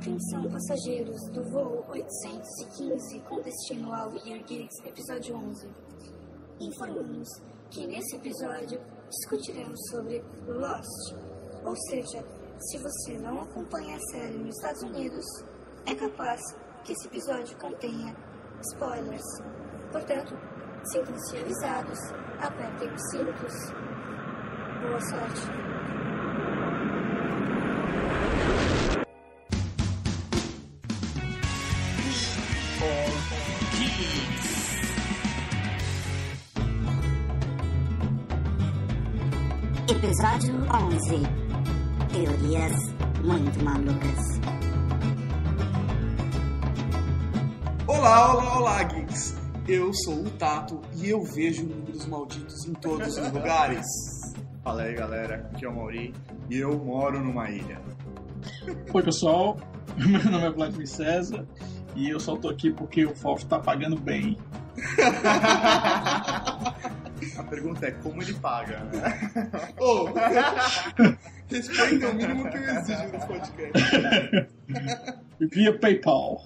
Atenção passageiros do voo 815 com destino ao Year episódio 11. Informamos que nesse episódio discutiremos sobre Lost, ou seja, se você não acompanha a série nos Estados Unidos, é capaz que esse episódio contenha spoilers. Portanto, sintam-se avisados, apertem os cintos. Boa sorte! Episódio 11 Teorias muito malucas. Olá, olá, olá, geeks! Eu sou o Tato e eu vejo números malditos em todos os lugares. Fala aí galera, aqui é o Mauri e eu moro numa ilha. Oi pessoal, meu nome é Vladimir César e eu só tô aqui porque o Fausto tá pagando bem. A pergunta é como ele paga, né? Ô, respeita o mínimo que eu exijo no podcast. Via PayPal.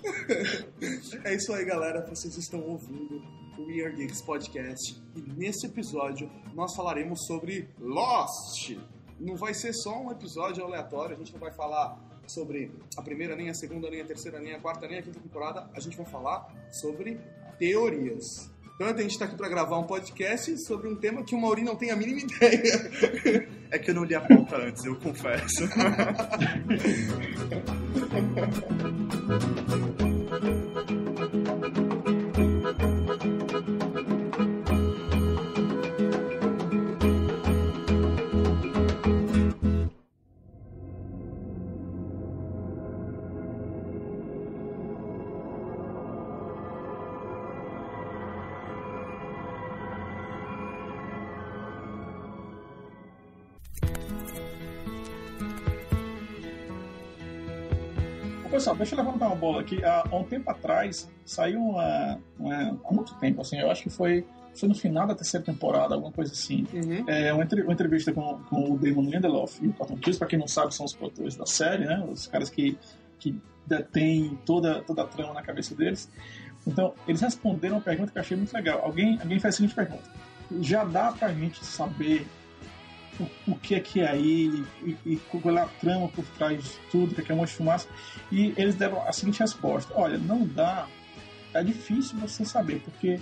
É isso aí, galera. Vocês estão ouvindo o We Are Geeks Podcast e nesse episódio nós falaremos sobre Lost. Não vai ser só um episódio aleatório, a gente não vai falar sobre a primeira, nem a segunda, nem a terceira, nem a quarta, nem a quinta temporada. A gente vai falar sobre teorias. Então a gente está aqui para gravar um podcast sobre um tema que o Mauri não tem a mínima ideia. É que eu não li a pauta antes, eu confesso. Deixa eu levantar uma bola aqui. Há um tempo atrás saiu uma, uma. Há muito tempo, assim, eu acho que foi, foi no final da terceira temporada, alguma coisa assim. Uhum. É, uma, uma entrevista com, com o Damon Lindelof e o Cotton Kills, pra quem não sabe, são os produtores da série, né? Os caras que, que detêm toda, toda a trama na cabeça deles. Então, eles responderam uma pergunta que eu achei muito legal. Alguém, alguém fez a seguinte pergunta: Já dá pra gente saber o, o que é que é aí e, e qual é a trama por trás de tudo, que é um monte de fumaça? E eles deram a seguinte resposta: Olha, não dá, é difícil você saber, porque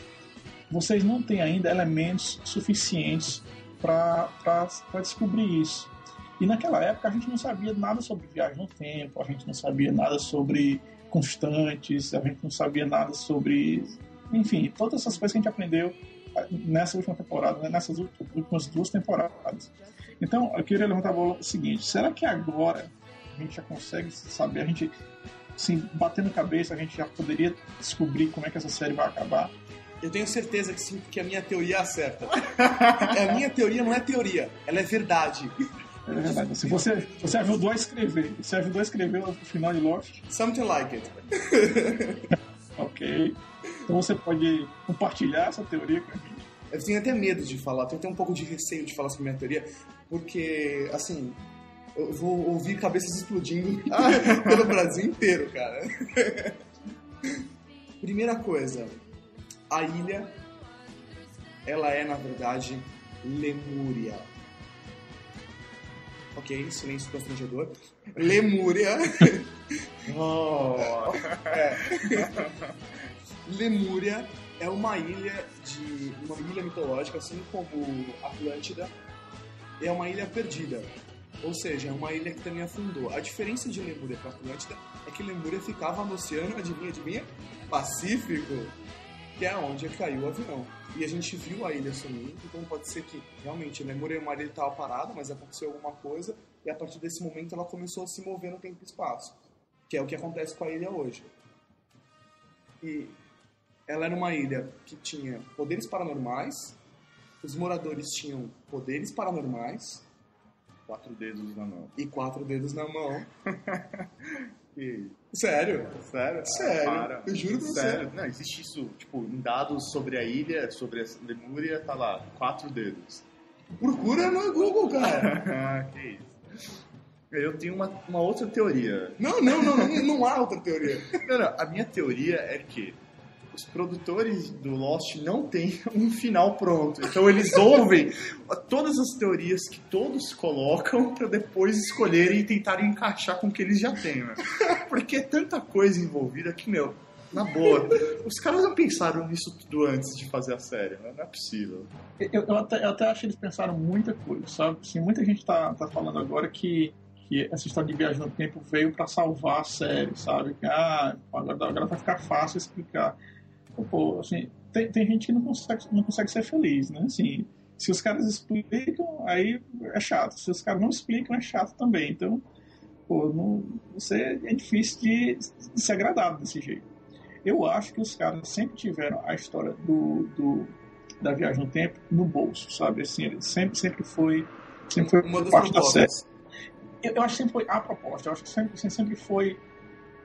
vocês não têm ainda elementos suficientes para descobrir isso. E naquela época a gente não sabia nada sobre viagem no tempo, a gente não sabia nada sobre constantes, a gente não sabia nada sobre. Enfim, todas essas coisas que a gente aprendeu nessa última temporada, né, nessas últimas duas temporadas. Então, eu queria levantar a bola o seguinte: será que agora a gente já consegue saber, a gente, assim, batendo cabeça, a gente já poderia descobrir como é que essa série vai acabar? Eu tenho certeza que sim, porque a minha teoria acerta. a minha teoria não é teoria, ela é verdade. É verdade. Se você, você ajudou a escrever, você ajudou a escrever o final de Lost, Something like it. ok. Então você pode compartilhar essa teoria com a gente. Eu tenho até medo de falar, tenho até um pouco de receio de falar sobre minha teoria, porque, assim, eu vou ouvir cabeças explodindo pelo Brasil inteiro, cara. Primeira coisa, a ilha, ela é, na verdade, Lemúria. Ok, silêncio constrangedor. Lemúria. Oh, Lemúria é uma ilha de uma ilha mitológica, assim como Atlântida, é uma ilha perdida. Ou seja, é uma ilha que também afundou. A diferença de Lemúria para Atlântida é que Lemúria ficava no oceano, adivinha, adivinha? Pacífico, que é onde caiu o avião. E a gente viu a ilha sumindo, então pode ser que realmente Lemúria é uma ilha que parada, mas aconteceu alguma coisa, e a partir desse momento ela começou a se mover no tempo e espaço, que é o que acontece com a ilha hoje. E ela era uma ilha que tinha poderes paranormais, os moradores tinham poderes paranormais quatro dedos na mão. e quatro dedos na mão. Que... Sério? Sério? Sério. Ah. Eu juro pra você. Sério? Não, existe isso, tipo, em dados sobre a ilha, sobre a Lemúria, tá lá, quatro dedos. Procura no Google, cara. Que isso. Eu tenho uma, uma outra teoria. Não, não, não, não, não há outra teoria. Não, não, a minha teoria é que os produtores do Lost não têm um final pronto. Então eles ouvem todas as teorias que todos colocam para depois escolherem e tentarem encaixar com o que eles já têm, né? Porque é tanta coisa envolvida que, meu, na boa, os caras não pensaram nisso tudo antes de fazer a série, né? Não é possível. Eu, eu até, eu até acho que eles pensaram muita coisa, sabe? Assim, muita gente tá, tá falando agora que, que essa história de viagem no tempo veio para salvar a série, sabe? Que ah, agora, agora vai ficar fácil explicar. Pô, assim, tem, tem gente que não consegue, não consegue ser feliz, né? Assim, se os caras explicam, aí é chato. Se os caras não explicam, é chato também. Então, pô, não, você é difícil de, de ser agradável desse jeito. Eu acho que os caras sempre tiveram a história do, do da viagem no tempo no bolso, sabe? Assim, ele sempre, sempre foi, sempre foi Uma das parte da série. propostas. Eu, eu acho que sempre foi a proposta. Eu acho que sempre, assim, sempre foi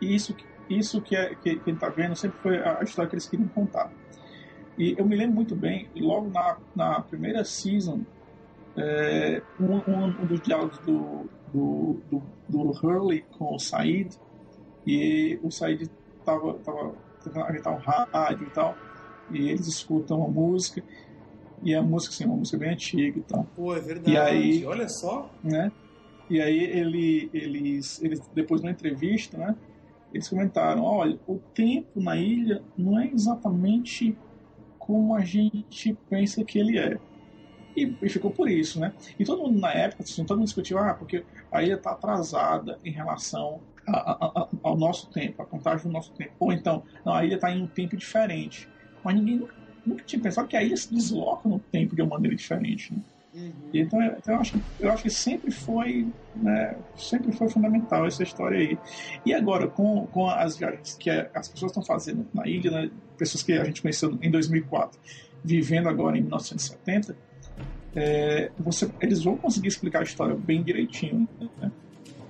isso, que- isso que, é, que, que ele tá vendo, sempre foi a, história que eles queriam contar. E eu me lembro muito bem, logo na, na primeira season, é, um, um, dos diálogos do, do, do, do Hurley com o Said, e o Said tava, tava tentando ajeitar um rádio e tal, e eles escutam a música, e a música, assim, uma música bem antiga e tal Pô, é verdade. E aí- Olha só. né? E aí ele, eles, eles, depois de uma entrevista, né? Eles comentaram, olha, o tempo na ilha não é exatamente como a gente pensa que ele é. E, e ficou por isso, né? E todo mundo na época, assim, todo mundo discutiu, ah, porque a ilha está atrasada em relação a- a- a- ao nosso tempo, a contagem do nosso tempo. Ou então, não, a ilha está em um tempo diferente. Mas ninguém nunca, nunca tinha pensado que a ilha se desloca no tempo de uma maneira diferente, né? E Então, eu, então eu, acho, eu acho que sempre foi, né, sempre foi fundamental essa história aí. E agora, com, com as viagens que é- as pessoas estão fazendo na ilha, né, pessoas que a gente conheceu em 2004, vivendo agora em 1970, é, você, eles vão conseguir explicar a história bem direitinho. Né?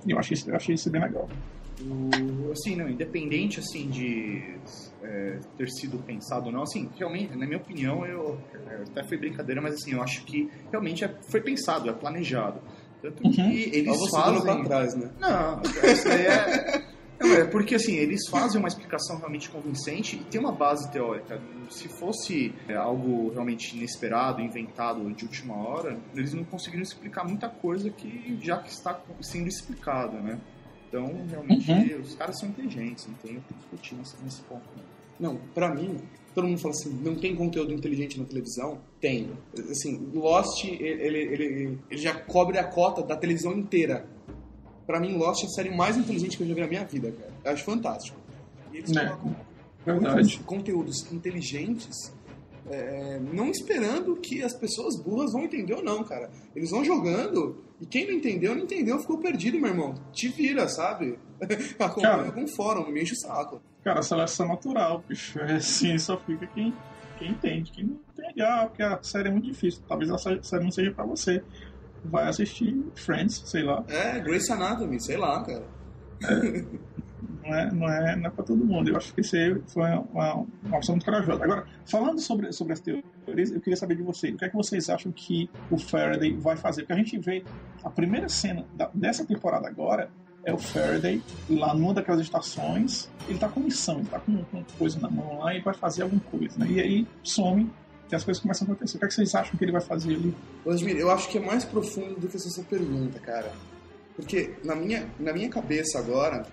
Eu achei, eu achei isso bem legal. O- assim, não, independente assim de é, ter sido pensado ou não, assim, realmente, na minha opinião, eu é, até foi brincadeira, mas assim, eu acho que realmente é- foi pensado, é planejado. Tanto que Uhum. eles dando pra trás, né? Não, isso aí é. Não, é porque assim, eles fazem uma explicação realmente convincente e tem uma base teórica. Se fosse é, algo realmente inesperado, inventado de última hora, eles não conseguiriam explicar muita coisa que já que está sendo explicada, né? Então, realmente, os caras são inteligentes, não tem o que discutir nesse, nesse ponto. não. Não, pra mim, todo mundo fala assim, não tem conteúdo inteligente na televisão? Tem. Assim, Lost, ele, ele, ele, ele já cobre a cota da televisão inteira. Pra mim, Lost é a série mais inteligente que eu já vi na minha vida, cara. Eu acho fantástico. E eles É, colocam Verdade. muitos conteúdos inteligentes, é, não esperando que as pessoas burras vão entender ou não, cara. Eles vão jogando e quem não entendeu, não entendeu, ficou perdido, meu irmão. Te vira, sabe? Acompanha Cara. algum fórum, não me enche o saco. Cara, seleção natural, bicho. É assim, só fica quem, quem entende. Quem não entende, ah, porque a série é muito difícil. Talvez a sé- série não seja pra você. Vai assistir Friends, sei lá. É, Grace Anatomy, sei lá, cara. Não é, não é, não é pra todo mundo. Eu acho que isso foi uma, uma opção muito corajosa. Agora, falando sobre, sobre as teorias, eu queria saber de vocês. O que é que vocês acham que o Faraday vai fazer? Porque a gente vê a primeira cena da- dessa temporada agora é o Faraday lá numa daquelas estações. Ele tá com missão, ele tá com, com coisa na mão lá e vai fazer alguma coisa, né? E aí some e as coisas começam a acontecer. O que é que vocês acham que ele vai fazer ali? Vladimir, eu acho que é mais profundo do que essa sua pergunta, cara. Porque na minha, na minha cabeça agora,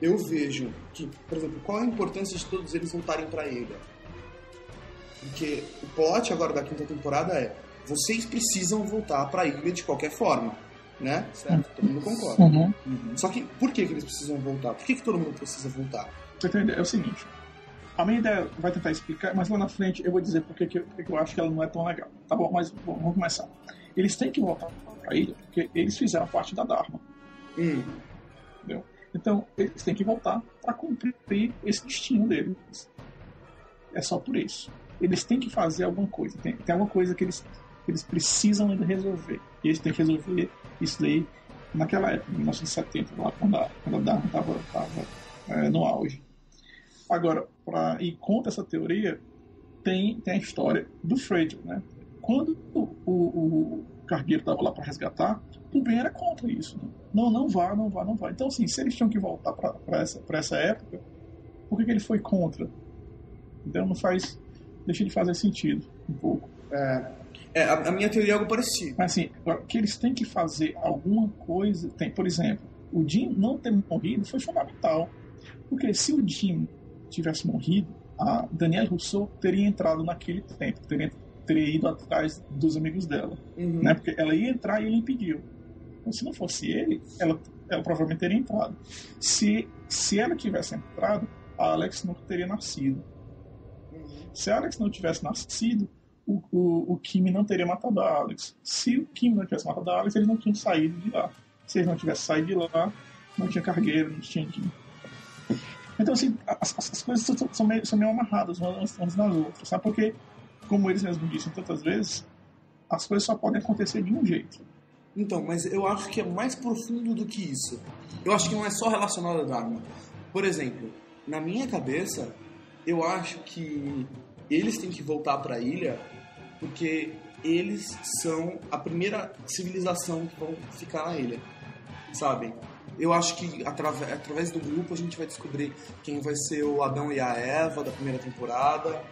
eu vejo que, por exemplo, qual a importância de todos eles voltarem pra ilha? Porque o plot agora da quinta temporada é vocês precisam voltar pra ilha de qualquer forma, né? Certo? Todo mundo concorda. Uhum. Só que por que, que eles precisam voltar? Por que, que todo mundo precisa voltar? Você tem ideia? É o seguinte. A minha ideia vai tentar explicar, mas lá na frente eu vou dizer porque que, porque eu acho que ela não é tão legal. Tá bom, mas bom, vamos começar. Eles têm que voltar pra ilha porque eles fizeram parte da Dharma. Hum, Então, eles têm que voltar para cumprir esse destino deles. É só por isso. Eles têm que fazer alguma coisa. Tem, tem alguma coisa que eles, que eles precisam ainda resolver. E eles têm que resolver isso daí naquela época, em 1970, lá quando a, quando a Dharma estava no auge. Agora, para ir contra essa teoria, tem, tem a história do Fraser. Né? Quando o, o cargueiro estava lá para resgatar, o Ben era contra isso. Né? não, não vá, não vá, não vá. Então, assim, se eles tinham que voltar para essa, pra essa época, por que, que ele foi contra? Então não faz. deixa de fazer sentido um pouco. É, é a, a, minha teoria é algo parecido. Mas assim, que eles têm que fazer alguma coisa. Tem, por exemplo, o Jim não ter morrido foi fundamental. Porque se o Jim tivesse morrido, a Danielle Rousseau teria entrado naquele tempo, teria, teria ido atrás dos amigos dela. Uhum. Né? Porque ela ia entrar e ele impediu. Então, se não fosse ele, ela, ela provavelmente teria entrado. Se, se ela tivesse entrado, a Alex não teria nascido. Se a Alex não tivesse nascido, o, o, o Kim não teria matado a Alex. Se o Kim não tivesse matado a Alex, eles não tinham saído de lá. Se eles não tivessem saído de lá, não tinha cargueiro, não tinha Kim. Então, assim, as, as coisas são, são, meio, são meio amarradas umas, umas nas outras, sabe? Porque, como eles mesmos disseram tantas vezes, as coisas só podem acontecer de um jeito. Então, mas eu acho que é mais profundo do que isso. Eu acho que não é só relacionado a Dharma. Por exemplo, na minha cabeça, eu acho que eles têm que voltar para a ilha porque eles são a primeira civilização que vão ficar na ilha, sabe? Eu acho que através, através do grupo a gente vai descobrir quem vai ser o Adão e a Eva da primeira temporada.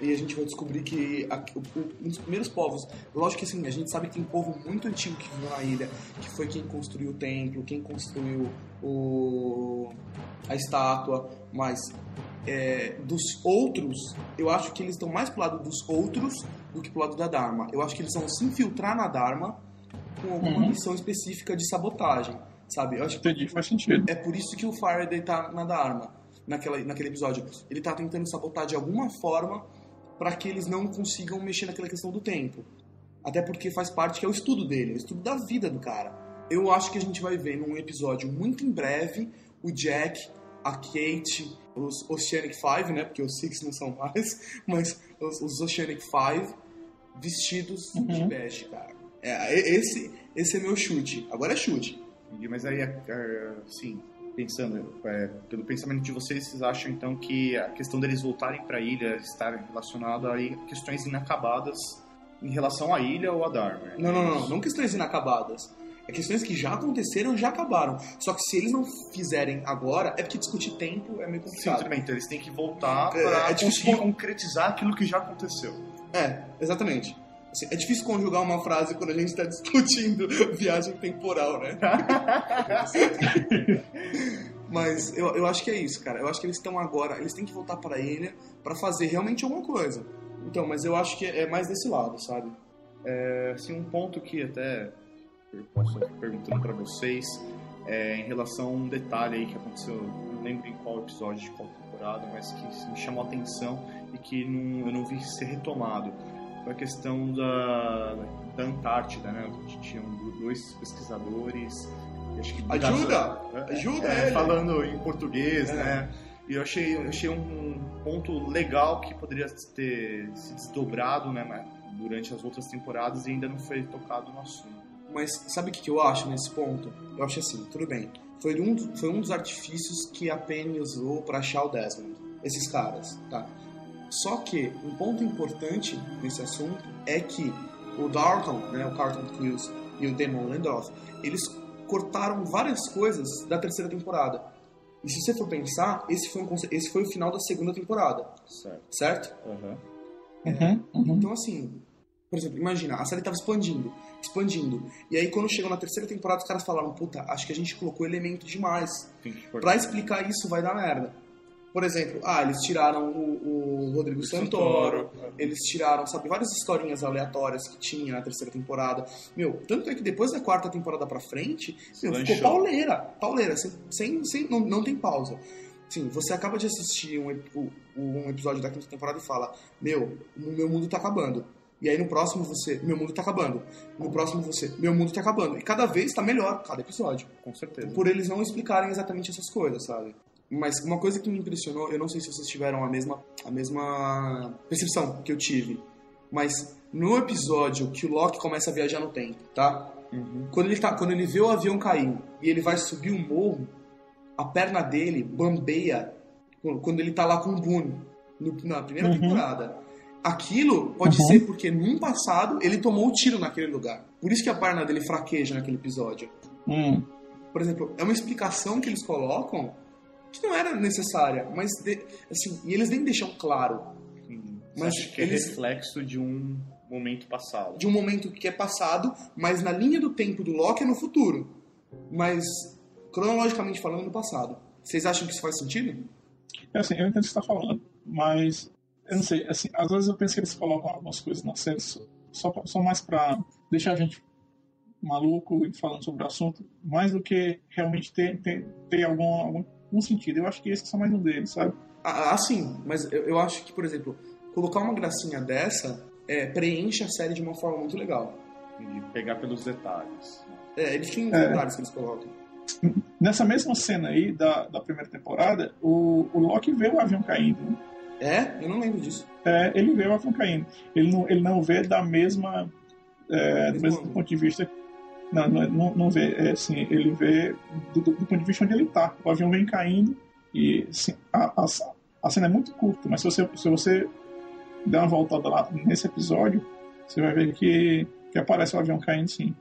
E a gente vai descobrir que a, o, um dos primeiros povos, lógico que assim, a gente sabe que tem um povo muito antigo que viveu na ilha, que foi quem construiu o templo, quem construiu o, a estátua, mas é, dos outros, eu acho que eles estão mais pro lado dos outros do que pro lado da Dharma. Eu acho que eles vão se infiltrar na Dharma com alguma uhum. missão específica de sabotagem, sabe? Eu acho Entendi, faz sentido. É por isso que o Faraday tá na Dharma, naquela, naquele episódio. Ele tá tentando sabotar de alguma forma para que eles não consigam mexer naquela questão do tempo. Até porque faz parte que é o estudo dele, o estudo da vida do cara. Eu acho que a gente vai ver num episódio muito em breve o Jack, a Kate, os Oceanic Five, né? Porque os Six não são mais, mas os, os Oceanic Five vestidos uhum. de bege, cara. É, esse, esse é meu chute. Agora é chute. Mas aí, é, é, sim, pensando, é, pelo pensamento de vocês, vocês acham então que a questão deles voltarem para a ilha estar relacionada a questões inacabadas em relação à ilha ou a Dharma? Não, não, não, não questões inacabadas. É questões que já aconteceram já acabaram. Só que se eles não fizerem agora, é porque discutir tempo é meio complicado. Sim, então eles têm que voltar é, para é conseguir concretizar aquilo que já aconteceu. É, exatamente. Assim, é difícil conjugar uma frase quando a gente está discutindo viagem temporal, né? Mas eu, eu acho que é isso, cara. Eu acho que eles estão agora, eles têm que voltar para a ilha para fazer realmente alguma coisa. Então, mas eu acho que é mais desse lado, sabe? É, assim, um ponto que até eu posso perguntando para vocês é, em relação a um detalhe aí que aconteceu, não lembro em qual episódio de qual temporada, mas que me chamou a atenção e que não, eu não vi ser retomado. Foi a questão da, da Antártida, né? Tinham dois pesquisadores. Acho que ajuda! É, ajuda é, ele! Falando em português, é. né? E eu achei, eu achei um ponto legal que poderia ter se desdobrado né, durante as outras temporadas e ainda não foi tocado no assunto. Mas sabe o que eu acho nesse ponto? Eu acho assim, tudo bem. Foi um, foi um dos artifícios que a Penny usou para achar o Desmond. Esses caras, tá? Só que um ponto importante nesse assunto é que o Dalton, né, o Carlton Cuse e o Damon Lindelof, eles cortaram várias coisas da terceira temporada. E se você for pensar, esse foi, um, esse foi o final da segunda temporada. Certo? certo? Uhum. Uhum, uhum. Então, assim, por exemplo, imagina, a série estava expandindo, expandindo. E aí, quando chegou na terceira temporada, os caras falaram: Puta, acho que a gente colocou elemento demais. Pra explicar isso, vai dar merda. Por exemplo, ah, eles tiraram o, o Rodrigo Santoro, Santoro, eles tiraram, sabe, várias historinhas aleatórias que tinha na terceira temporada. Meu, tanto é que depois da quarta temporada pra frente, meu, ficou pauleira, pauleira, sem, sem, não, não tem pausa. Sim, você acaba de assistir um, um episódio da quinta temporada e fala: Meu, meu mundo tá acabando. E aí no próximo você, meu mundo tá acabando. No próximo você, meu mundo tá acabando. E cada vez tá melhor, cada episódio. Com certeza. Por eles não explicarem exatamente essas coisas, sabe? Mas uma coisa que me impressionou, eu não sei se vocês tiveram a mesma, a mesma percepção que eu tive, mas no episódio que o Loki começa a viajar no tempo, tá? Uhum. Quando, ele tá, quando ele vê o avião caindo e ele vai subir o morro, a perna dele bambeia quando ele tá lá com o Boone, no, na primeira uhum. temporada. Aquilo pode uhum. ser porque num passado ele tomou o um tiro naquele lugar. Por isso que a perna dele fraqueja naquele episódio. Hum. por exemplo, é uma explicação que eles colocam que não era necessária, mas de- assim, e eles nem deixam claro Mas Mas acho que é eles- reflexo de um momento passado. de um momento que é passado, mas na linha do tempo do Loki é no futuro. Mas cronologicamente falando, é no passado. Vocês acham que isso faz sentido? É assim, eu entendo o que você está falando, mas eu não sei, assim, às vezes eu penso que eles colocam algumas coisas na série só, só, mais pra deixar a gente maluco e falando sobre o assunto, mais do que realmente ter, ter, ter algum, algum, algum sentido. Eu acho que esse é só mais um deles, sabe? Ah, ah, sim, mas eu, eu acho que, por exemplo, colocar uma gracinha dessa é, preenche a série de uma forma muito legal. De pegar pelos detalhes. É, eles tinham É. detalhes que eles colocam. Nessa mesma cena aí da, da primeira temporada, o, o Loki vê o avião caindo. né? É? Eu não lembro disso. É, ele vê o avião caindo. Ele não, ele não vê da mesma. É, do Mesmo ponto de vista. Não, não, não, não vê. É, assim, ele vê do, do- do ponto de vista onde ele está. O avião vem caindo e assim, a, a, a cena é muito curta, mas se você, se você der uma voltada lá nesse episódio, você vai ver que, que aparece o avião caindo sim.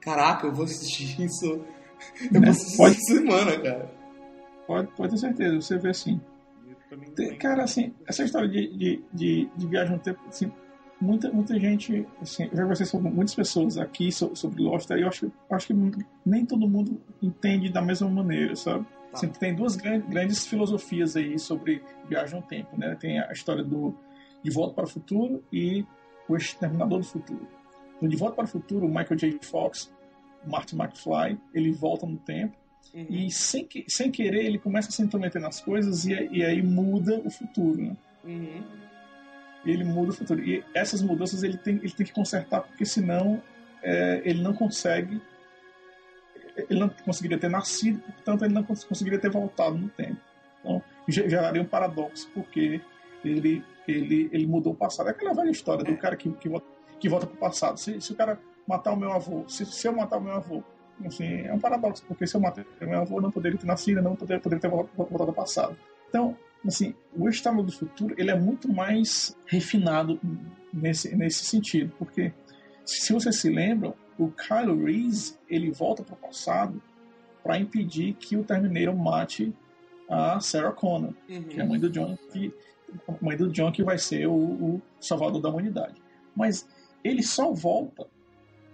Caraca, eu vou assistir isso. Eu Né? vou assistir Pode- semana, cara. Pode, pode ter certeza, você vê assim. Tem-. Cara, assim, essa história de, de, de, de viagem no tempo, assim, muita, muita gente, assim, eu já conversei sobre muitas pessoas aqui so- sobre Lost, aí eu acho, acho que nem todo mundo entende da mesma maneira, sabe? Tá. Assim, tem duas gran- grandes filosofias aí sobre viagem no tempo, né? Tem a história do De Volta para o Futuro e O Exterminador do Futuro. No De Volta para o Futuro, o Michael J. Fox, Martin McFly, ele volta no tempo Uhum. e sem, que- sem querer ele começa a se intrometer nas coisas e, e aí muda o futuro, né? Uhum. Ele muda o futuro. E essas mudanças ele tem, ele tem que consertar, porque senão é, ele não consegue. Ele não conseguiria ter nascido, portanto, ele não cons- conseguiria ter voltado no tempo. Então, ge- geraria um paradoxo, porque ele, ele, ele mudou o passado. É aquela velha história do cara que, que, volta, que volta para o passado. Se, se o cara matar o meu avô, se, se eu matar o meu avô, assim, é um paradoxo, porque se eu matar o meu avô, eu não poderia ter nascido, não poderia, poderia ter vol- voltado ao passado. Então, assim, o Estado do Futuro ele é muito mais refinado nesse, nesse sentido, porque se vocês se lembram, o Kylo Reese ele volta para o passado para impedir que o Terminator mate a Sarah Connor, que é a mãe do John, que mãe do John que vai ser o, o salvador da humanidade. Mas ele só volta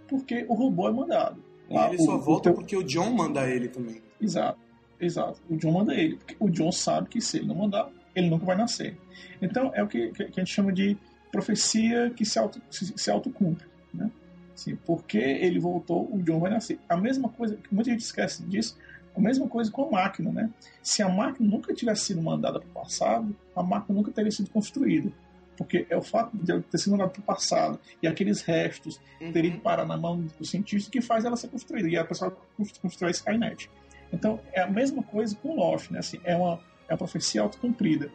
porque o robô é mandado. Lá, ele o- só o volta teu- porque o John manda ele também. Exato, exato. O John manda ele, porque o John sabe que se ele não mandar, ele nunca vai nascer. Então é o que, que a gente chama de profecia que se, auto, se, se autocumpre. Né? Assim, porque ele voltou, o John vai nascer. A mesma coisa, que muita gente esquece disso, a mesma coisa com a máquina. Né? Se a máquina nunca tivesse sido mandada para o passado, a máquina nunca teria sido construída. Porque é o fato de ela ter sido mandada para o passado e aqueles restos Uhum. que parar na mão do cientista que faz ela ser construída. E a pessoa constrói a Skynet. Então, é a mesma coisa com Lost, né? Assim, é, uma, é uma profecia autocumprida.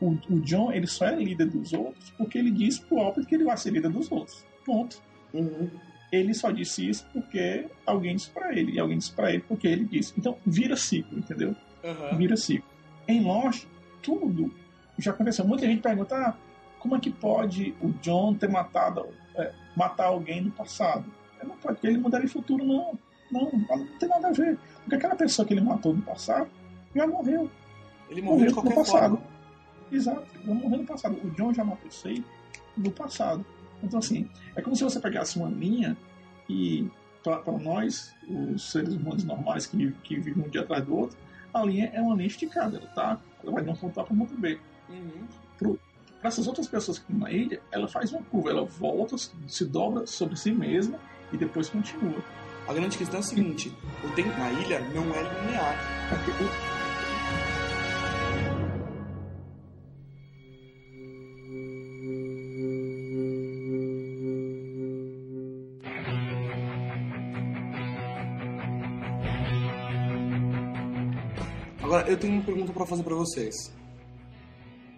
O, o John, ele só é líder dos outros porque ele disse pro Albert que ele vai ser líder dos outros. Ponto. Uhum. Ele só disse isso porque alguém disse pra ele. E alguém disse pra ele porque ele disse. Então, vira ciclo, entendeu? Uhum. Vira ciclo. Em Lost, tudo já aconteceu. Muita gente pergunta, ah, como é que pode o John ter matado, é, matar alguém no passado? Não pode, porque ele mudaria o futuro, não. Não, não tem nada a ver. Porque aquela pessoa que ele matou no passado já morreu. Ele morreu de no passado. forma. Exato, já morreu no passado. O John já matou aí no passado. Então, assim, é como se você pegasse uma linha e, para nós, os seres humanos normais que, que vivem um dia atrás do outro, a linha é uma linha esticada. Ela, tá, ela vai de um ponto A para um ponto B. Uhum. Para essas outras pessoas que estão na ilha, ela faz uma curva, ela volta, se dobra sobre si mesma e depois continua. A grande questão é a seguinte: o tempo na ilha não é linear. Agora, eu tenho uma pergunta pra fazer pra vocês.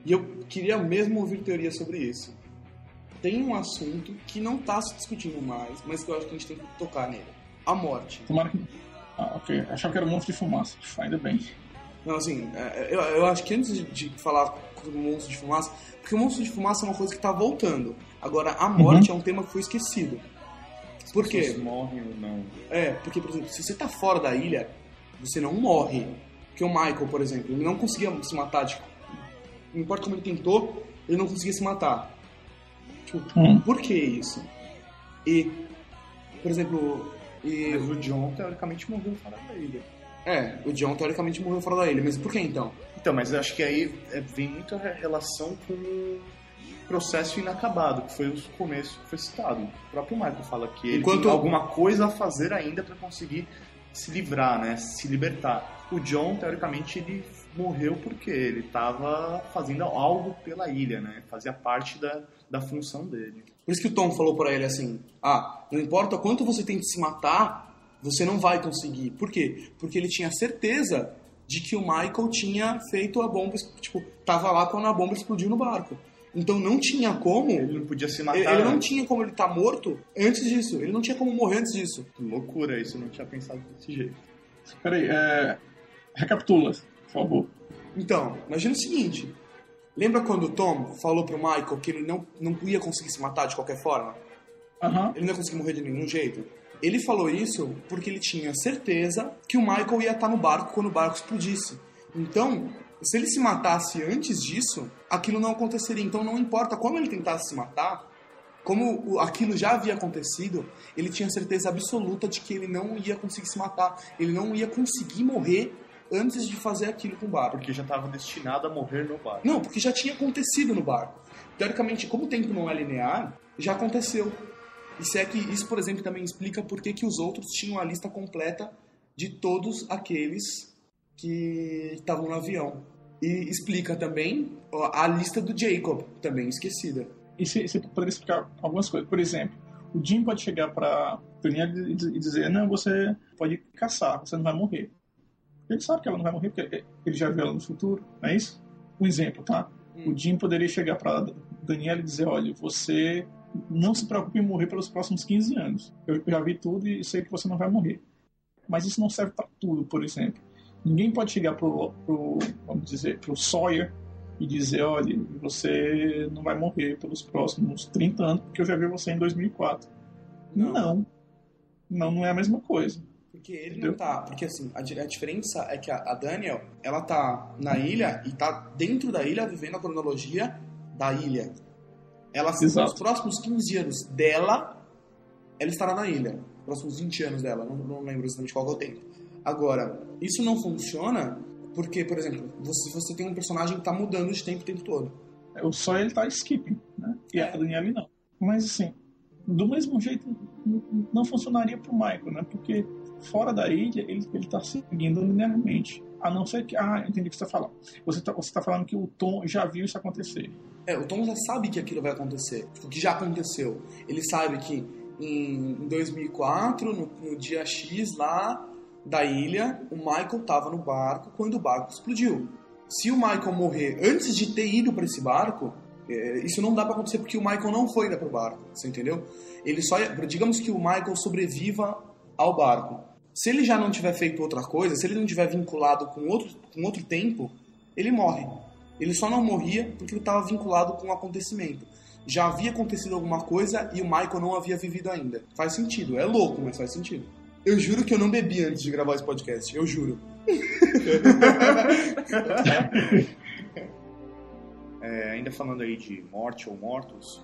E eu queria mesmo ouvir teoria sobre isso. Tem um assunto que não tá se discutindo mais, mas que eu acho que a gente tem que tocar nele. A morte. Tomara que. Ah, ok. Achava que era um monstro de fumaça. Ainda bem. Não, assim, é, eu, eu acho que antes de, falar sobre o monstro de fumaça, porque o monstro de fumaça é uma coisa que tá voltando. Agora, a morte é um tema que foi esquecido. Por quê? pessoas morrem ou não. É, porque, por exemplo, se você tá fora da ilha, Você não morre. Porque o Michael, por exemplo, ele não conseguia se matar. Tipo, não importa como ele tentou, ele não conseguia se matar. Tipo, Hum. por que isso? E, por exemplo, e, Mas o John, teoricamente, morreu fora da ilha. é, o John teoricamente morreu fora da ilha, mas por que então? Então, mas eu acho que aí é, vem muito a relação com o processo inacabado, que foi o começo que foi citado. O próprio Michael fala que ele Enquanto- tem alguma coisa a fazer ainda para conseguir se livrar, né? Se libertar. O John, teoricamente, ele morreu porque ele estava fazendo algo pela ilha, né? Fazia parte da, da função dele. Por isso que o Tom falou pra ele assim: ah, não importa quanto você tente se matar, você não vai conseguir. Por quê? Porque ele tinha certeza de que o Michael tinha feito a bomba, tipo, tava lá quando a bomba explodiu no barco. Então não tinha como. Ele não podia se matar. Ele, ele não né? tinha como ele estar morto antes disso. Ele não tinha como morrer antes disso. Loucura isso, eu não tinha pensado desse jeito. Peraí, é... recapitula, por favor. Então, imagina o seguinte: lembra quando o Tom falou pro Michael que ele não, não ia conseguir se matar de qualquer forma? Aham. Ele não ia conseguir morrer de nenhum jeito. Ele falou isso porque ele tinha certeza que o Michael ia estar no barco quando o barco explodisse. Então, se ele se matasse antes disso, aquilo não aconteceria. Então, não importa como ele tentasse se matar, como aquilo já havia acontecido, ele tinha certeza absoluta de que ele não ia conseguir se matar. Ele não ia conseguir morrer antes de fazer aquilo com o barco. Porque já estava destinado a morrer no barco. Não, porque já tinha acontecido no barco. Teoricamente, como o tempo não é linear, já aconteceu. E se é que isso, por exemplo, também explica por que, que os outros tinham a lista completa de todos aqueles que estavam no avião. E explica também ó, a lista do Jacob, também esquecida. E se, você poderia explicar algumas coisas. Por exemplo, o Jim pode chegar e diz- e dizer: Não, você pode caçar, você não vai morrer. Ele sabe que ela não vai morrer porque ele já viu ela no futuro, não é isso? Um exemplo, tá? Hum. O Jim poderia chegar pra Daniela e dizer: Olha, você não se preocupe em morrer pelos próximos 15 anos. Eu já vi tudo e sei que você não vai morrer. Mas isso não serve para tudo, por exemplo. Ninguém pode chegar pro, pro vamos dizer, pro Sawyer e dizer, olha, você não vai morrer pelos próximos 30 anos, porque eu já vi você em 2004. Não. Não, não, é a mesma coisa. Porque ele não tá. Porque assim, a, a diferença é que a, a Daniel, ela tá na ilha e tá dentro da ilha vivendo a cronologia da ilha. Ela, Exato. nos próximos 15 anos dela, ela estará na ilha. Próximos 20 anos dela, não, não lembro exatamente qual é o tempo. Agora, isso não funciona porque, por exemplo, você, você tem um personagem que tá mudando de tempo o tempo todo. O Sawyer ele tá skipping, né? E a Daniela não. Mas assim, do mesmo jeito, não funcionaria pro Michael, né? Porque fora da ilha, ele, ele tá seguindo linearmente. A não ser que. Ah, entendi o que você tá falando. Você tá, você tá falando que o Tom já viu isso acontecer. É, o Tom já sabe que aquilo vai acontecer, tipo, que já aconteceu. Ele sabe que em, em 2004, no, no dia X lá da ilha, o Michael tava no barco quando o barco explodiu. Se o Michael morrer antes de ter ido para esse barco, é, isso não dá para acontecer porque o Michael não foi para o barco, você entendeu? Ele só, digamos que o Michael sobreviva ao barco. Se ele já não tiver feito outra coisa, se ele não tiver vinculado com outro, com outro tempo, ele morre. Ele só não morria porque ele estava vinculado com o acontecimento. Já havia acontecido alguma coisa e o Michael não havia vivido ainda. Faz sentido. É louco, mas faz sentido. Eu juro que eu não bebi antes de gravar esse podcast. Eu juro. É, ainda falando aí de morte ou mortos,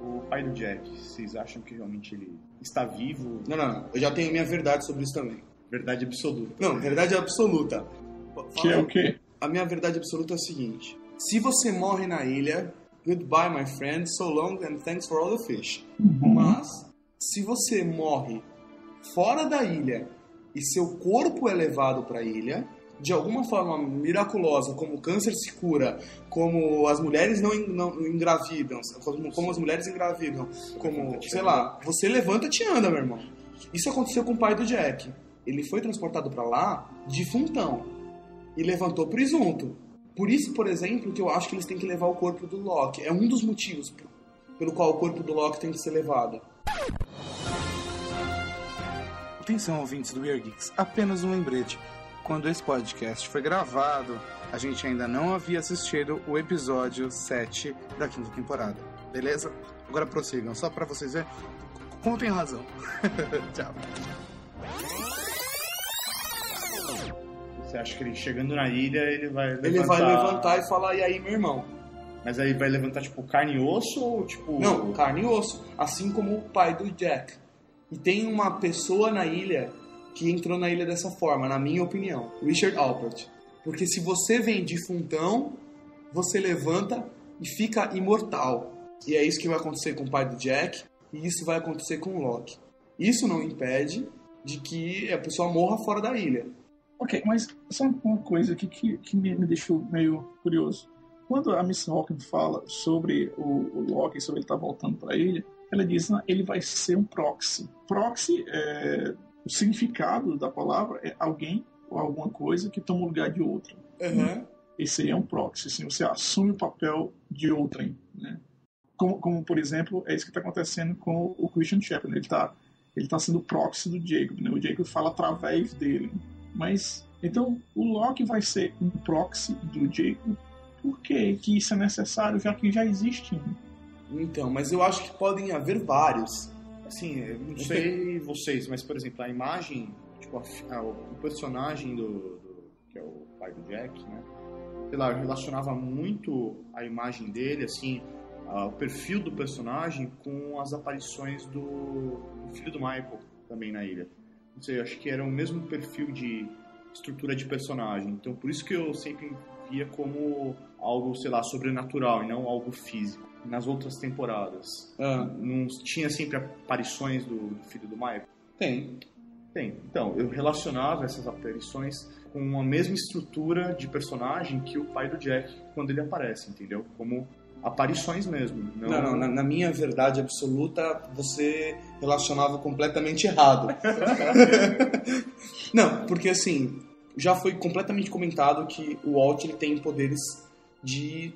o pai do Jack, vocês acham que realmente ele está vivo? Não, não, não. Eu já tenho minha verdade sobre isso também. Verdade absoluta. Não, verdade absoluta. Que é o quê? A minha verdade absoluta é a seguinte: se você morre na ilha, goodbye, my friend, so long and thanks for all the fish. Uhum. Mas, se você morre fora da ilha e seu corpo é levado para a ilha, de alguma forma miraculosa, como o câncer se cura, como as mulheres não, não engravidam, como, como as mulheres engravidam, como, sei lá, você levanta e te anda, meu irmão. Isso aconteceu com o pai do Jack. Ele foi transportado para lá defuntão e levantou presunto. Por isso, por exemplo, que eu acho que eles têm que levar o corpo do Loki. É um dos motivos pelo qual o corpo do Loki tem que ser levado. Atenção, ouvintes do Weird Geeks, apenas um lembrete. Quando esse podcast foi gravado, a gente ainda não havia assistido o episódio 7 da quinta temporada. Beleza? Agora prossigam, só pra vocês verem. Como tem razão. Tchau. Você acha que ele chegando na ilha, ele vai levantar... Ele vai levantar e falar, e aí, meu irmão? Mas aí vai levantar, tipo, carne e osso ou, tipo... Não, carne e osso. Assim como o pai do Jack. E tem uma pessoa na ilha que entrou na ilha dessa forma, na minha opinião. Richard Alpert. Porque se você vem de funtão, você levanta e fica imortal. E é isso que vai acontecer com o pai do Jack, e isso vai acontecer com o Loki. Isso não impede de que a pessoa morra fora da ilha. Ok, mas só uma coisa aqui que, que me, me deixou meio curioso. Quando a Miss Hawkins fala sobre o, o Loki, sobre ele estar tá voltando para a ilha, ela diz que ele vai ser um proxy. Proxy, é, o significado da palavra é alguém ou alguma coisa que toma o lugar de outra. Uhum. Esse aí é um proxy, assim, você assume o papel de outrem, né? Como, como, por exemplo, é isso que está acontecendo com o Christian Shepherd. Ele está ele tá sendo proxy do Jacob, né? O Jacob fala através dele. Mas, então, o Loki vai ser um proxy do Jacob. Por que, que isso é necessário, já que já existe um? Então, mas eu acho que podem haver vários. Assim, eu não sei vocês, mas, por exemplo, a imagem, tipo, a, a, o personagem do, do, que é o pai do Jack, né? Sei lá, eu relacionava muito a imagem dele, assim, o perfil do personagem com as aparições do, do, filho do Michael também na ilha. Não sei, acho que era o mesmo perfil de estrutura de personagem. Então, por isso que eu sempre via como algo, sei lá, sobrenatural e não algo físico. Nas outras temporadas, Ah, não tinha sempre aparições do filho do Michael? tem. Tem. Então, eu relacionava essas aparições com a mesma estrutura de personagem que o pai do Jack quando ele aparece, entendeu? Como aparições mesmo. Não, Não, não, na, na minha verdade absoluta, você relacionava completamente errado. não, porque assim, já foi completamente comentado que o Walt ele tem poderes de,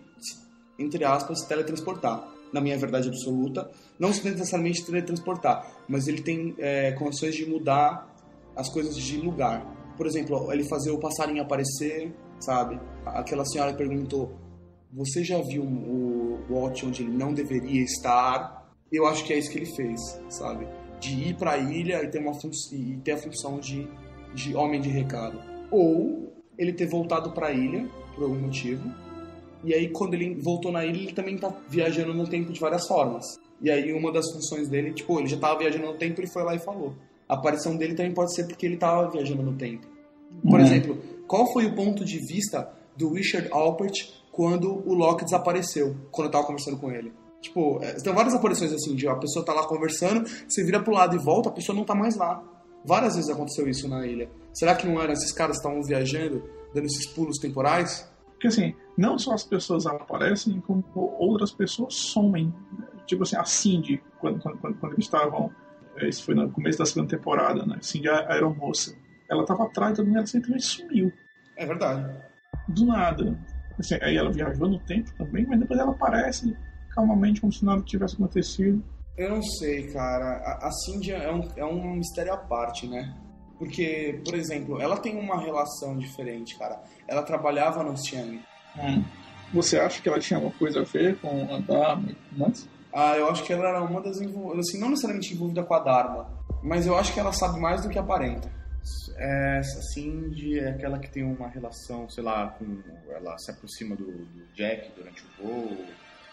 entre aspas, teletransportar. Na minha verdade absoluta, não necessariamente teletransportar, mas ele tem é, condições de mudar as coisas de lugar. Por exemplo, ele fazer o passarinho aparecer, sabe? Aquela senhora perguntou: Você já viu o Walt onde ele não deveria estar? Eu acho que é isso que ele fez, sabe? De ir para a ilha e ter, uma e ter a função de, de homem de recado. Ou ele ter voltado para a ilha por algum motivo. E aí, quando ele voltou na ilha, ele também tá viajando no tempo de várias formas. E aí, uma das funções dele, tipo, ele já tava viajando no tempo, ele foi lá e falou. A aparição dele também pode ser porque ele tava viajando no tempo. Por Uhum. exemplo, qual foi o ponto de vista do Richard Alpert quando o Loki desapareceu, quando eu tava conversando com ele? Tipo, é, tem várias aparições assim, de a pessoa tá lá conversando, você vira pro lado e volta, a pessoa não tá mais lá. Várias vezes aconteceu isso na ilha. Será que não eram esses caras que estavam viajando, dando esses pulos temporais? Porque assim, não só as pessoas aparecem, como outras pessoas somem. Tipo assim, a Cindy, quando, quando, quando, quando eles estavam. eh, Isso foi no começo da segunda temporada, né? Cindy, a a aeromoça. Ela tava atrás da mulher, simplesmente sumiu. É verdade. Do nada. Assim, aí ela viajou no tempo também, mas depois ela aparece calmamente, como se nada tivesse acontecido. Eu não sei, cara. A, a Cindy é um, é um mistério à parte, né? Porque, por exemplo, ela tem uma relação diferente, cara. Ela trabalhava no Xiang. Você acha que ela tinha alguma coisa a ver com a Dharma e tudo mais? Ah, eu acho que ela era uma das envolvidas, assim, não necessariamente envolvida com a Dharma, mas eu acho que ela sabe mais do que aparenta. É, essa Cindy é aquela que tem uma relação, sei lá, com. Ela se aproxima do, do Jack durante o voo.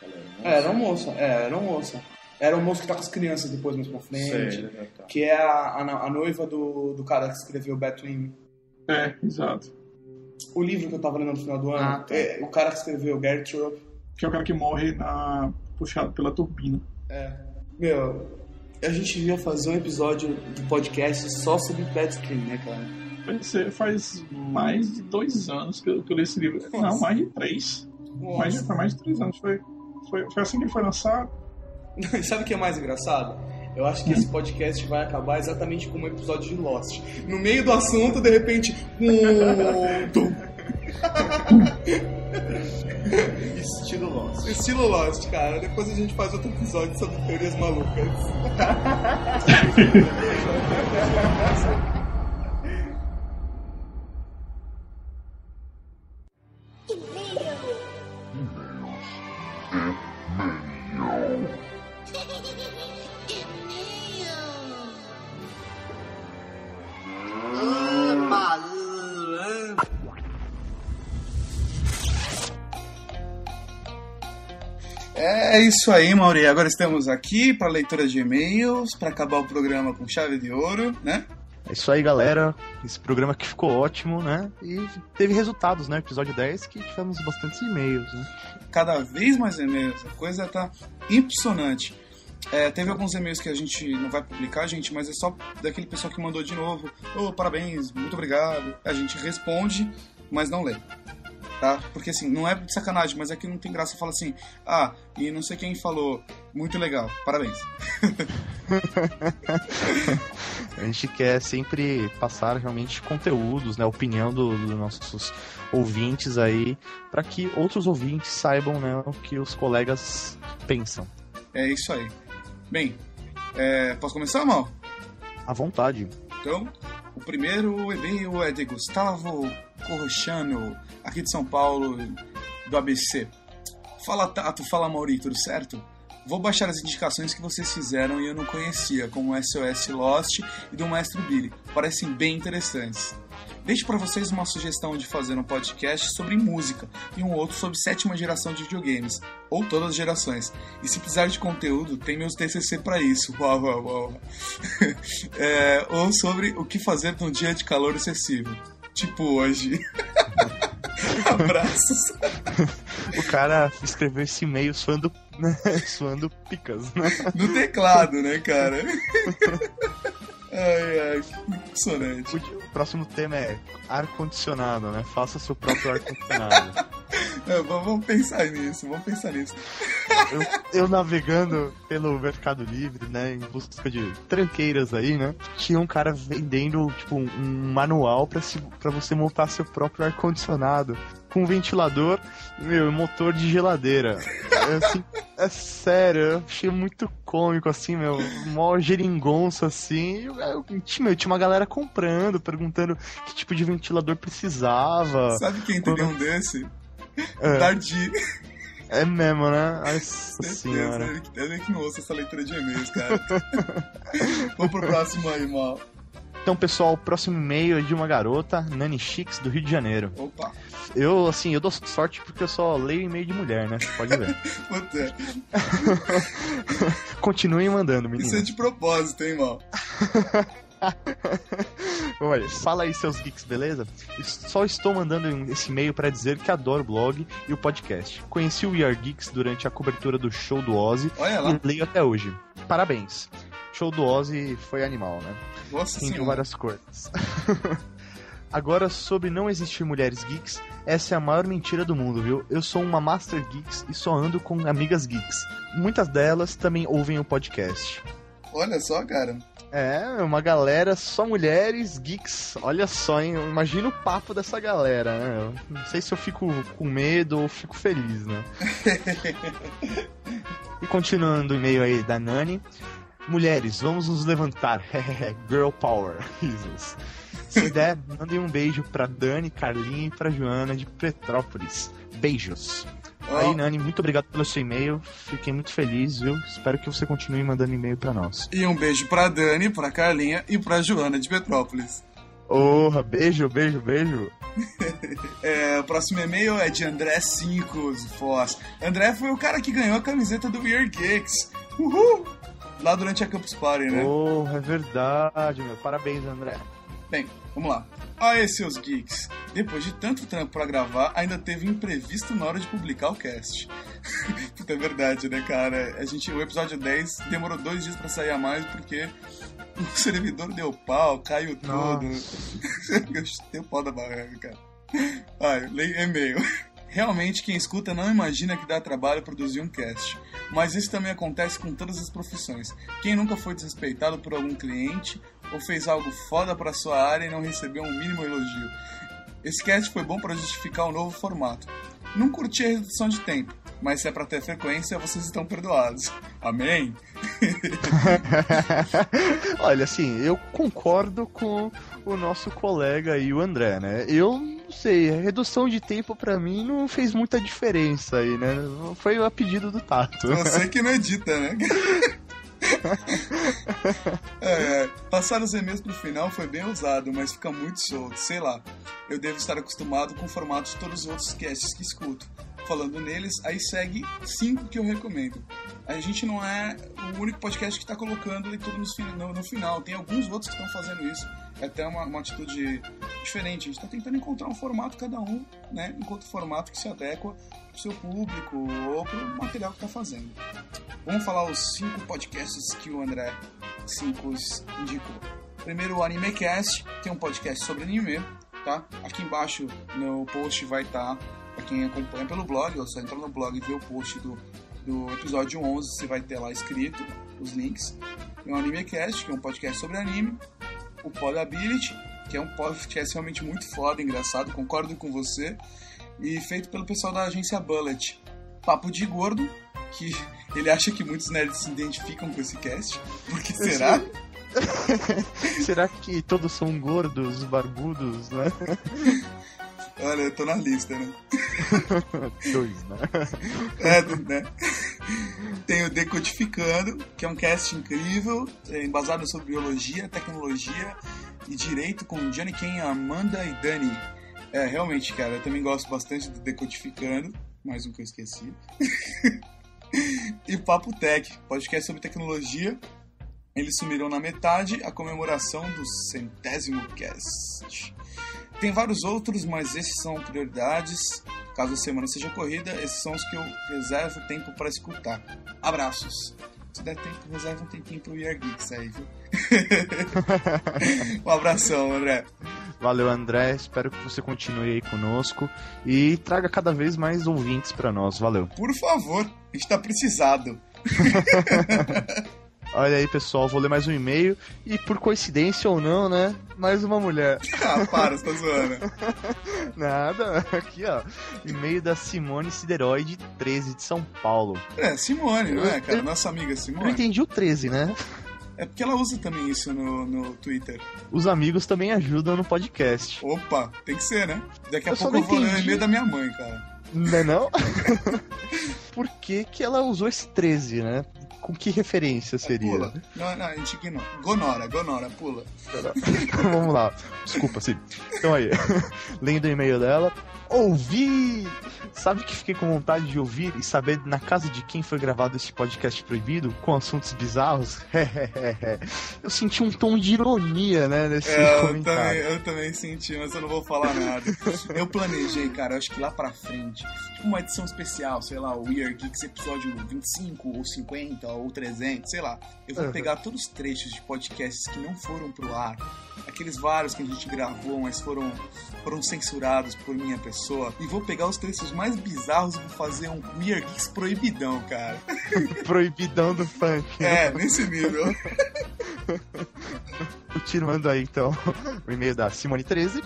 Ela É, era uma moça, é, era uma moça. Era uma moça que tá com as crianças depois mais pra frente. Sei, tá. Que é a, a, a noiva do, do cara que escreveu Batwing. É, exato. O livro que eu tava lendo no final do ano, Ah, tá. é, o cara que escreveu Gertrude. Que é o cara que morre na... puxado pela turbina. É. Meu, a gente ia fazer um episódio do podcast só sobre Batwing, né, cara? Você faz mais de dois anos que eu, que eu li esse livro. Não, Nossa. mais de três. Mais de, foi mais de três anos. Foi, foi, foi assim que ele foi lançado. E sabe o que é mais engraçado? Eu acho que esse podcast vai acabar exatamente como um episódio de Lost. No meio do assunto, de repente. Estilo Lost. Estilo Lost, cara. Depois a gente faz outro episódio sobre teorias malucas. isso aí, Mauri. Agora estamos aqui para leitura de e-mails, para acabar o programa com chave de ouro, né? É isso aí, galera. Esse programa aqui ficou ótimo, né? E teve resultados, né? Episódio 10, que tivemos bastantes e-mails, né? Cada vez mais e-mails. A coisa tá impressionante. É, teve alguns e-mails que a gente não vai publicar, gente, mas é só daquele pessoal que mandou de novo. Ô, oh, parabéns, muito obrigado. A gente responde, mas não lê. Tá? Porque assim, não é de sacanagem, mas é que não tem graça. Fala assim, ah, e não sei quem falou, muito legal, parabéns. a gente quer sempre passar realmente conteúdos, né, opinião dos do nossos ouvintes aí, para que outros ouvintes saibam né, o que os colegas pensam. É isso aí. Bem, é, posso começar, Mal? À vontade. Então, o primeiro e-mail é de Gustavo Corrochano, aqui de São Paulo, do ABC. Fala Tato, fala Mauri, tudo certo? Vou baixar as indicações que vocês fizeram e eu não conhecia, como SOS Lost e do Mestre Billy. Parecem bem interessantes. Deixo para vocês uma sugestão de fazer um podcast sobre música e um outro sobre sétima geração de videogames, ou todas as gerações. E se precisar de conteúdo, tem meus TCC para isso. Uau, uau, uau. é, ou sobre o que fazer num dia de calor excessivo, tipo hoje. Abraços. o cara escreveu esse e-mail suando, né, suando picas, né? No teclado, né, cara? Ai, ai, impressionante. O próximo tema é ar-condicionado, né? Faça seu próprio ar-condicionado. é, vamos pensar nisso, vamos pensar nisso. Eu, eu, navegando pelo Mercado Livre, né, em busca de tranqueiras aí, né, tinha um cara vendendo, tipo, um, manual pra você montar seu próprio ar-condicionado com ventilador meu, motor de geladeira. É, assim, é sério, eu achei muito cômico, assim, meu, mó geringonça, assim. Eu, eu, meu, tinha uma galera comprando, perguntando que tipo de ventilador precisava. Sabe quem teria um desse? É. Dardi. É mesmo, né? Nossa senhora. Ele, ele que não ouça essa leitura de e-mails, cara. Vamos pro próximo aí, mal. Então, pessoal, o próximo e-mail é de uma garota, Nani Chix, do Rio de Janeiro. Opa! Eu, assim, eu dou sorte porque eu só leio e-mail de mulher, né? Pode ver. Continuem mandando, menino. Isso é de propósito, hein, mal? Olha, fala aí seus geeks, beleza? Só estou mandando esse e-mail para dizer que adoro o blog e o podcast. Conheci o We Are Geeks durante a cobertura do show do Ozzy e leio até hoje. Parabéns. Show do Ozzy foi animal, né? Nossa Tem várias coisas. Agora, sobre não existir mulheres geeks, essa é a maior mentira do mundo, viu? Eu sou uma Master Geeks e só ando com amigas geeks. Muitas delas também ouvem o podcast. Olha só, cara. É, uma galera só mulheres geeks. Olha só, hein? Imagina o papo dessa galera, né? Não sei se eu fico com medo ou fico feliz, né? e continuando o e-mail aí da Nani. Mulheres, vamos nos levantar. Girl power. Jesus. Se der, mandem um beijo pra Dani, Carlinha e pra Joana de Petrópolis. Beijos. Oh. Aí, Nani, muito obrigado pelo seu e-mail. Fiquei muito feliz, viu? Espero que você continue mandando e-mail para nós. E um beijo pra Dani, pra Carlinha e pra Joana de Petrópolis. Porra, beijo, beijo, beijo. é, o próximo e-mail é de André 5 Foz. André foi o cara que ganhou a camiseta do Weird Geeks. Uhul! Lá durante a Campus Party, né? Oh, é verdade, meu. Parabéns, André. Bem, vamos lá. Aê, seus geeks! Depois de tanto trampo pra gravar, ainda teve imprevisto na hora de publicar o cast. Puta, é verdade, né, cara? A gente, o episódio 10 demorou dois dias pra sair a mais porque o servidor deu pau, caiu tudo. Deu pau da barraca, cara. Ai, e-mail. Realmente, quem escuta não imagina que dá trabalho produzir um cast. Mas isso também acontece com todas as profissões. Quem nunca foi desrespeitado por algum cliente ou fez algo foda para sua área e não recebeu um mínimo elogio? Esse cast foi bom para justificar o um novo formato. Não curti a redução de tempo, mas se é para ter frequência, vocês estão perdoados. Amém? Olha, assim, eu concordo com o nosso colega aí, o André, né? Eu não sei, a redução de tempo para mim não fez muita diferença aí, né? Foi a pedido do Tato. Você que não edita, né? é, é. Passar os e-mails pro final foi bem usado, mas fica muito solto. Sei lá, eu devo estar acostumado com o formato de todos os outros casts que escuto. Falando neles, aí segue cinco que eu recomendo. A gente não é o único podcast que está colocando leitura no, no, no, final. Tem alguns outros que estão fazendo isso. É até uma, uma atitude diferente. A gente está tentando encontrar um formato, cada um, né? Encontra o formato que se adequa pro seu público ou pro material que está fazendo. Vamos falar os cinco podcasts que o André cinco indicou. Primeiro, o AnimeCast, que é um podcast sobre anime, tá? Aqui embaixo no post vai estar, tá, para quem acompanha pelo blog, ou só entra no blog e vê o post do, do episódio 11, você vai ter lá escrito os links. Tem o AnimeCast, que é um podcast sobre anime. O Podability, que é um podcast realmente muito foda, engraçado, concordo com você. E feito pelo pessoal da agência Bullet. Papo de Gordo, que ele acha que muitos nerds se identificam com esse cast. Por que será? será que todos são gordos, barbudos, né? Olha, eu tô na lista, né? Dois, né? É, né? Tem o Decodificando, que é um cast incrível, é, embasado sobre biologia, tecnologia e direito com Johnny Ken, Amanda e Dani. É, realmente, cara, eu também gosto bastante do Decodificando, mais um que eu esqueci. e Papo Tech, podcast sobre tecnologia. Eles sumiram na metade a comemoração do centésimo cast. Tem vários outros, mas esses são prioridades. Caso a semana seja corrida, esses são os que eu reservo tempo para escutar. Abraços. Se der tempo, reserva um tempinho pro Year Geeks aí, viu? um abração, André. Valeu, André. Espero que você continue aí conosco e traga cada vez mais ouvintes para nós. Valeu. Por favor, a gente tá precisado. Olha aí, pessoal, vou ler mais um e-mail. E por coincidência ou não, né? Mais uma mulher. ah, para, você tá zoando. Nada, aqui ó. E-mail da Simone Sideroide, 13 de São Paulo. É, Simone, não é, cara? Nossa amiga Simone. Eu entendi o 13, né? É porque ela usa também isso no, no Twitter. Os amigos também ajudam no podcast. Opa, tem que ser, né? Daqui a eu pouco eu vou ler o e-mail da minha mãe, cara. Não é não? Por que, que ela usou esse 13, né? Com que referência seria? Pula. Não, não, a gente ignora. Gonora, Gonora, pula. Vamos lá. Desculpa, sim. Então aí, lendo o e-mail dela, ouvi! Sabe que fiquei com vontade de ouvir e saber na casa de quem foi gravado esse podcast proibido, com assuntos bizarros? eu senti um tom de ironia, né, nesse é, comentário. Eu também, eu também senti, mas eu não vou falar nada. eu planejei, cara, acho que lá pra frente, tipo uma edição especial, sei lá, o Weird Geeks episódio 25 ou 50 ou 300, sei lá. Eu vou uhum. pegar todos os trechos de podcasts que não foram pro ar, aqueles vários que a gente gravou, mas foram, foram censurados por minha pessoa, e vou pegar os trechos mais bizarros e vou fazer um Weird Geeks proibidão, cara. proibidão do funk. É, nesse nível. Continuando aí então, o e-mail da Simone 13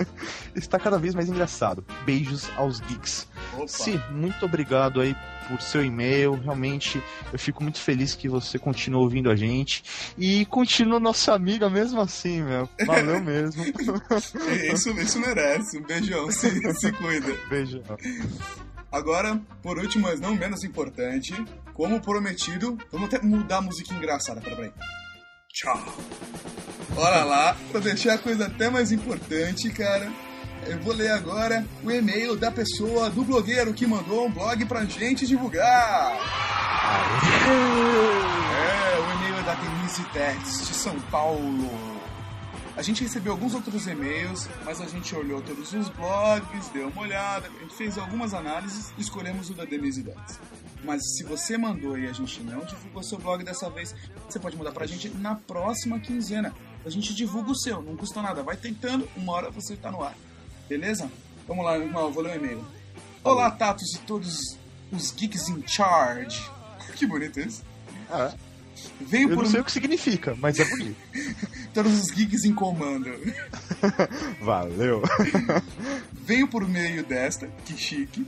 está cada vez mais engraçado. Beijos aos geeks. Opa. Sim, muito obrigado aí por seu e-mail. Realmente eu fico muito feliz que você continua ouvindo a gente. E continua nossa amiga mesmo assim, meu. Valeu mesmo. isso, isso merece. Um beijão. Se, se cuida. Beijão. Agora, por último, mas não menos importante, como prometido, vamos até mudar a música engraçada. Pera, peraí. Tchau. Bora lá, pra deixar a coisa até mais importante, cara. Eu vou ler agora o e-mail da pessoa, do blogueiro que mandou um blog pra gente divulgar. É, o e-mail é da Denise Tex, de São Paulo. A gente recebeu alguns outros e-mails, mas a gente olhou todos os blogs, deu uma olhada, a gente fez algumas análises e escolhemos o da Denise Tex. Mas se você mandou e a gente não divulgou seu blog dessa vez, você pode mandar pra gente na próxima quinzena. A gente divulga o seu, não custa nada. Vai tentando, uma hora você tá no ar. Beleza? Vamos lá, irmão, vou ler o e-mail. Olá, Tatos e todos os geeks in charge. Que bonito isso. Ah, Venho Eu por não sei o que significa, mas é bonito. todos os geeks em comando. Valeu. Venho por meio desta, que chique,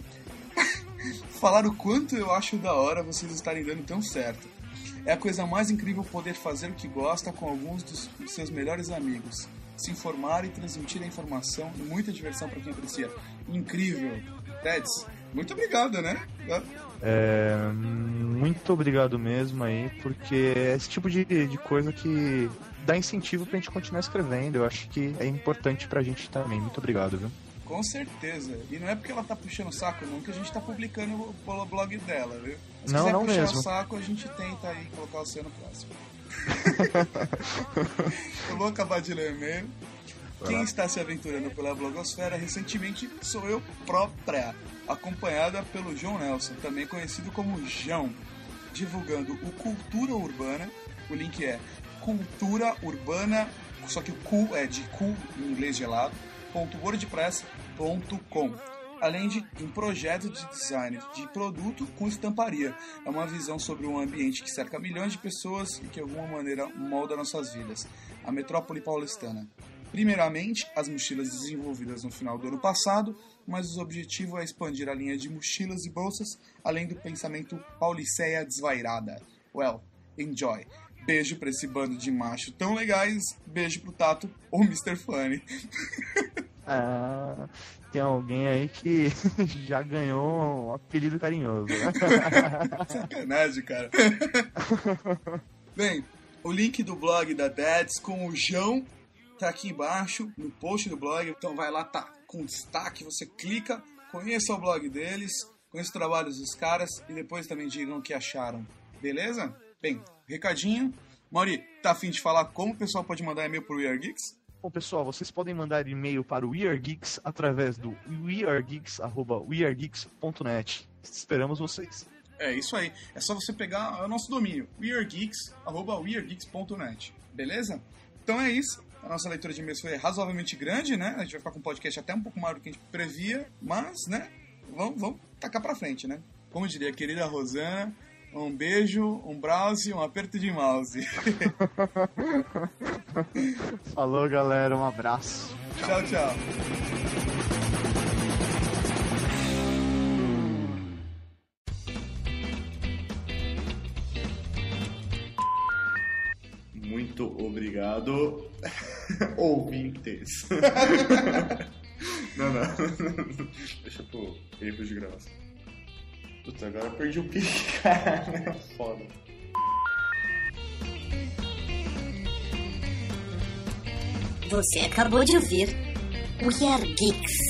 falar o quanto eu acho da hora vocês estarem dando tão certo. É a coisa mais incrível poder fazer o que gosta com alguns dos seus melhores amigos. Se informar e transmitir a informação e muita diversão para quem aprecia. Incrível. Teds, muito obrigado, né? É, muito obrigado mesmo aí, porque é esse tipo de, de coisa que dá incentivo pra gente continuar escrevendo. Eu acho que é importante pra gente também. Muito obrigado, viu? Com certeza. E não é porque ela tá puxando o saco, não, que a gente tá publicando o o blog dela, viu? Se Não, quiser não puxar mesmo. o saco, a gente tenta aí colocar você no próximo. Eu vou acabar de ler o e-mail. Quem está se aventurando pela blogosfera recentemente sou eu própria, acompanhada pelo João Nelson, também conhecido como João, divulgando o Cultura Urbana. O link é Cultura Urbana, só que o cu é de cu em inglês gelado, ponto wordpress.com. Além de um projeto de design de produto com estamparia. É uma visão sobre um ambiente que cerca milhões de pessoas e que de alguma maneira molda nossas vidas. A metrópole paulistana. Primeiramente, as mochilas desenvolvidas no final do ano passado, mas o objetivo é expandir a linha de mochilas e bolsas, além do pensamento pauliceia desvairada. Well, enjoy. Beijo pra esse bando de macho tão legais. Beijo pro Tato ou Mr. Funny. Ah, tem alguém aí que já ganhou um apelido carinhoso, né? Sacanagem, cara. Bem, o link do blog da Dads com o João tá aqui embaixo no post do blog. Então vai lá, tá com destaque, você clica, conheça o blog deles, conheça os trabalhos dos caras e depois também digam o que acharam. Beleza? Bem, recadinho. Mauri, tá afim de falar como o pessoal pode mandar e-mail pro We Are Geeks? Bom, pessoal, vocês podem mandar e-mail para o WeAreGeeks através do wearegeeks.wearegeeks.net. Esperamos vocês. É isso aí. É só você pegar o nosso domínio, wearegeeks.wearegeeks.net. Beleza? Então é isso. A nossa leitura de e-mails foi razoavelmente grande, né? A gente vai ficar com um podcast até um pouco maior do que a gente previa, mas, né? Vamos, vamos tacar pra frente, né? Como diria a querida Rosana, um beijo, um browse, um aperto de mouse. Falou, galera. Um abraço. tchau, tchau. Muito obrigado, ouvintes. não, não. Deixa pro erro de gravação. Putz, agora eu perdi o pique, cara. Foda. Você acabou de ouvir We Are Geeks.